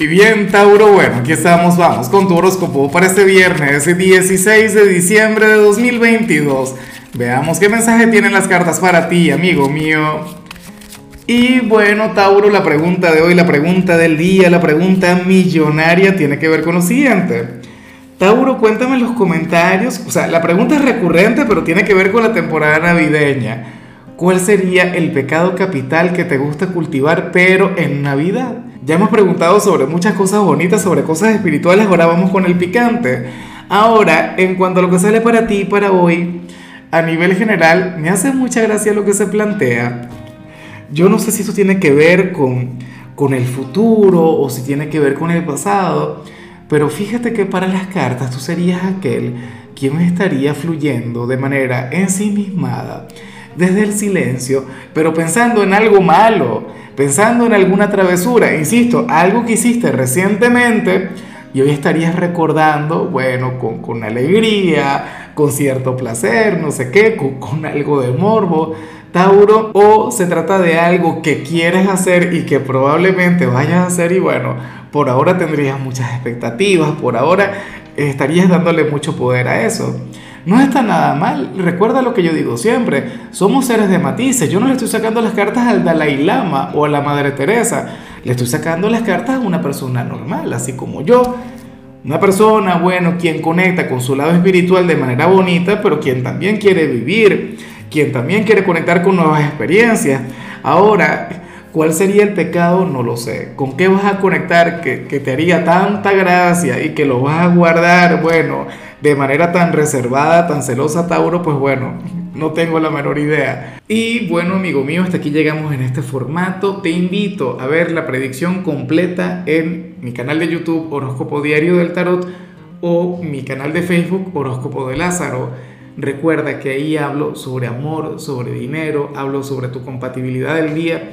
Y bien, Tauro, bueno, aquí estamos, vamos con tu horóscopo para este viernes, 16 de diciembre de 2022. Veamos qué mensaje tienen las cartas para ti, amigo mío. Y bueno, Tauro, la pregunta de hoy, la pregunta del día, la pregunta millonaria tiene que ver con lo siguiente. Tauro, cuéntame en los comentarios, o sea, la pregunta es recurrente, pero tiene que ver con la temporada navideña. ¿Cuál sería el pecado capital que te gusta cultivar, pero en Navidad? Ya hemos preguntado sobre muchas cosas bonitas, sobre cosas espirituales, ahora vamos con el picante. Ahora, en cuanto a lo que sale para ti para hoy, a nivel general, me hace mucha gracia lo que se plantea. Yo no sé si eso tiene que ver con, con el futuro o si tiene que ver con el pasado, pero fíjate que para las cartas tú serías aquel quien estaría fluyendo de manera ensimismada, desde el silencio, pero pensando en algo malo pensando en alguna travesura, insisto, algo que hiciste recientemente y hoy estarías recordando, bueno, con, alegría, con cierto placer, no sé qué, con, con algo de morbo. Tauro, o se trata de algo que quieres hacer y que probablemente vayas a hacer y bueno, por ahora tendrías muchas expectativas, por ahora estarías dándole mucho poder a eso no está nada mal. Recuerda lo que yo digo siempre, somos seres de matices. Yo no le estoy sacando las cartas al Dalai Lama o a la Madre Teresa, le estoy sacando las cartas a una persona normal, así como yo. Una persona, bueno, quien conecta con su lado espiritual de manera bonita, pero quien también quiere vivir, quien también quiere conectar con nuevas experiencias. Ahora, ¿cuál sería el pecado? No lo sé. ¿Con qué vas a conectar que, que te haría tanta gracia y que lo vas a guardar? Bueno, de manera tan reservada, tan celosa, Tauro, pues bueno, no tengo la menor idea. Y bueno, amigo mío, hasta aquí llegamos en este formato. Te invito a ver la predicción completa en mi canal de YouTube Horóscopo Diario del Tarot o mi canal de Facebook Horóscopo de Lázaro. Recuerda que ahí hablo sobre amor, sobre dinero, hablo sobre tu compatibilidad del día.